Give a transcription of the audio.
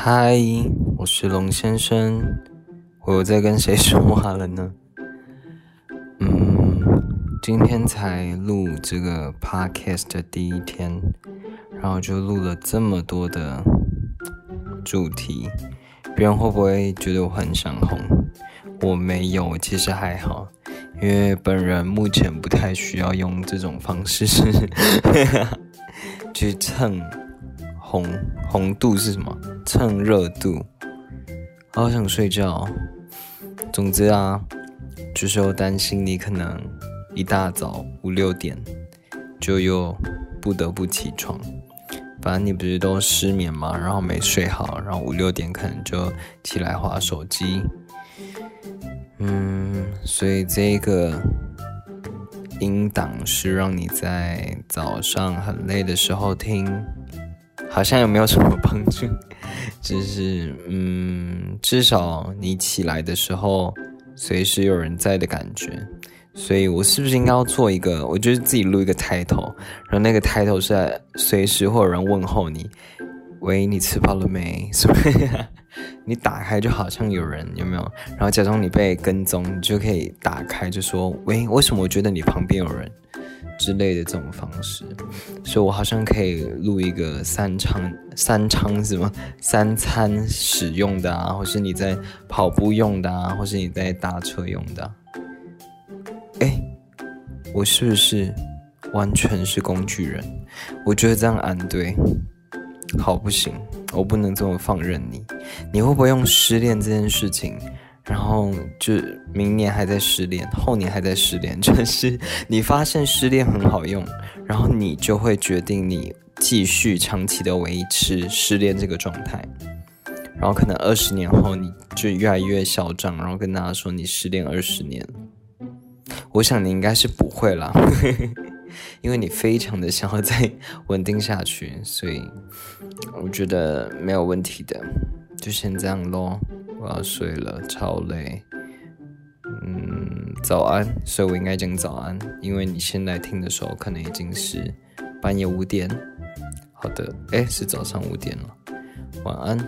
嗨，我是龙先生，我又在跟谁说话了呢？嗯，今天才录这个 podcast 的第一天，然后就录了这么多的主题，别人会不会觉得我很想红？我没有，其实还好，因为本人目前不太需要用这种方式 去蹭。红红度是什么？蹭热度。好想睡觉。总之啊，就是我担心你可能一大早五六点就又不得不起床。反正你不是都失眠吗？然后没睡好，然后五六点可能就起来划手机。嗯，所以这个音档是让你在早上很累的时候听。好像也没有什么帮助，只是嗯，至少你起来的时候随时有人在的感觉。所以我是不是应该要做一个？我就是自己录一个 title，然后那个 title 是在随时会有人问候你，喂，你吃饱了没？是不是？你打开就好像有人有没有？然后假装你被跟踪，你就可以打开就说，喂，为什么我觉得你旁边有人？之类的这种方式，所以我好像可以录一个三餐三餐什么三餐使用的啊，或是你在跑步用的啊，或是你在搭车用的。哎，我是不是完全是工具人？我觉得这样安对，好不行，我不能这么放任你。你会不会用失恋这件事情？然后就明年还在失恋，后年还在失恋，就是你发现失恋很好用，然后你就会决定你继续长期的维持失恋这个状态，然后可能二十年后你就越来越嚣张，然后跟大家说你失恋二十年。我想你应该是不会啦，因为你非常的想要再稳定下去，所以我觉得没有问题的，就先这样咯。我要睡了，超累。嗯，早安，所以我应该讲早安，因为你现在听的时候可能已经是半夜五点。好的，哎，是早上五点了。晚安。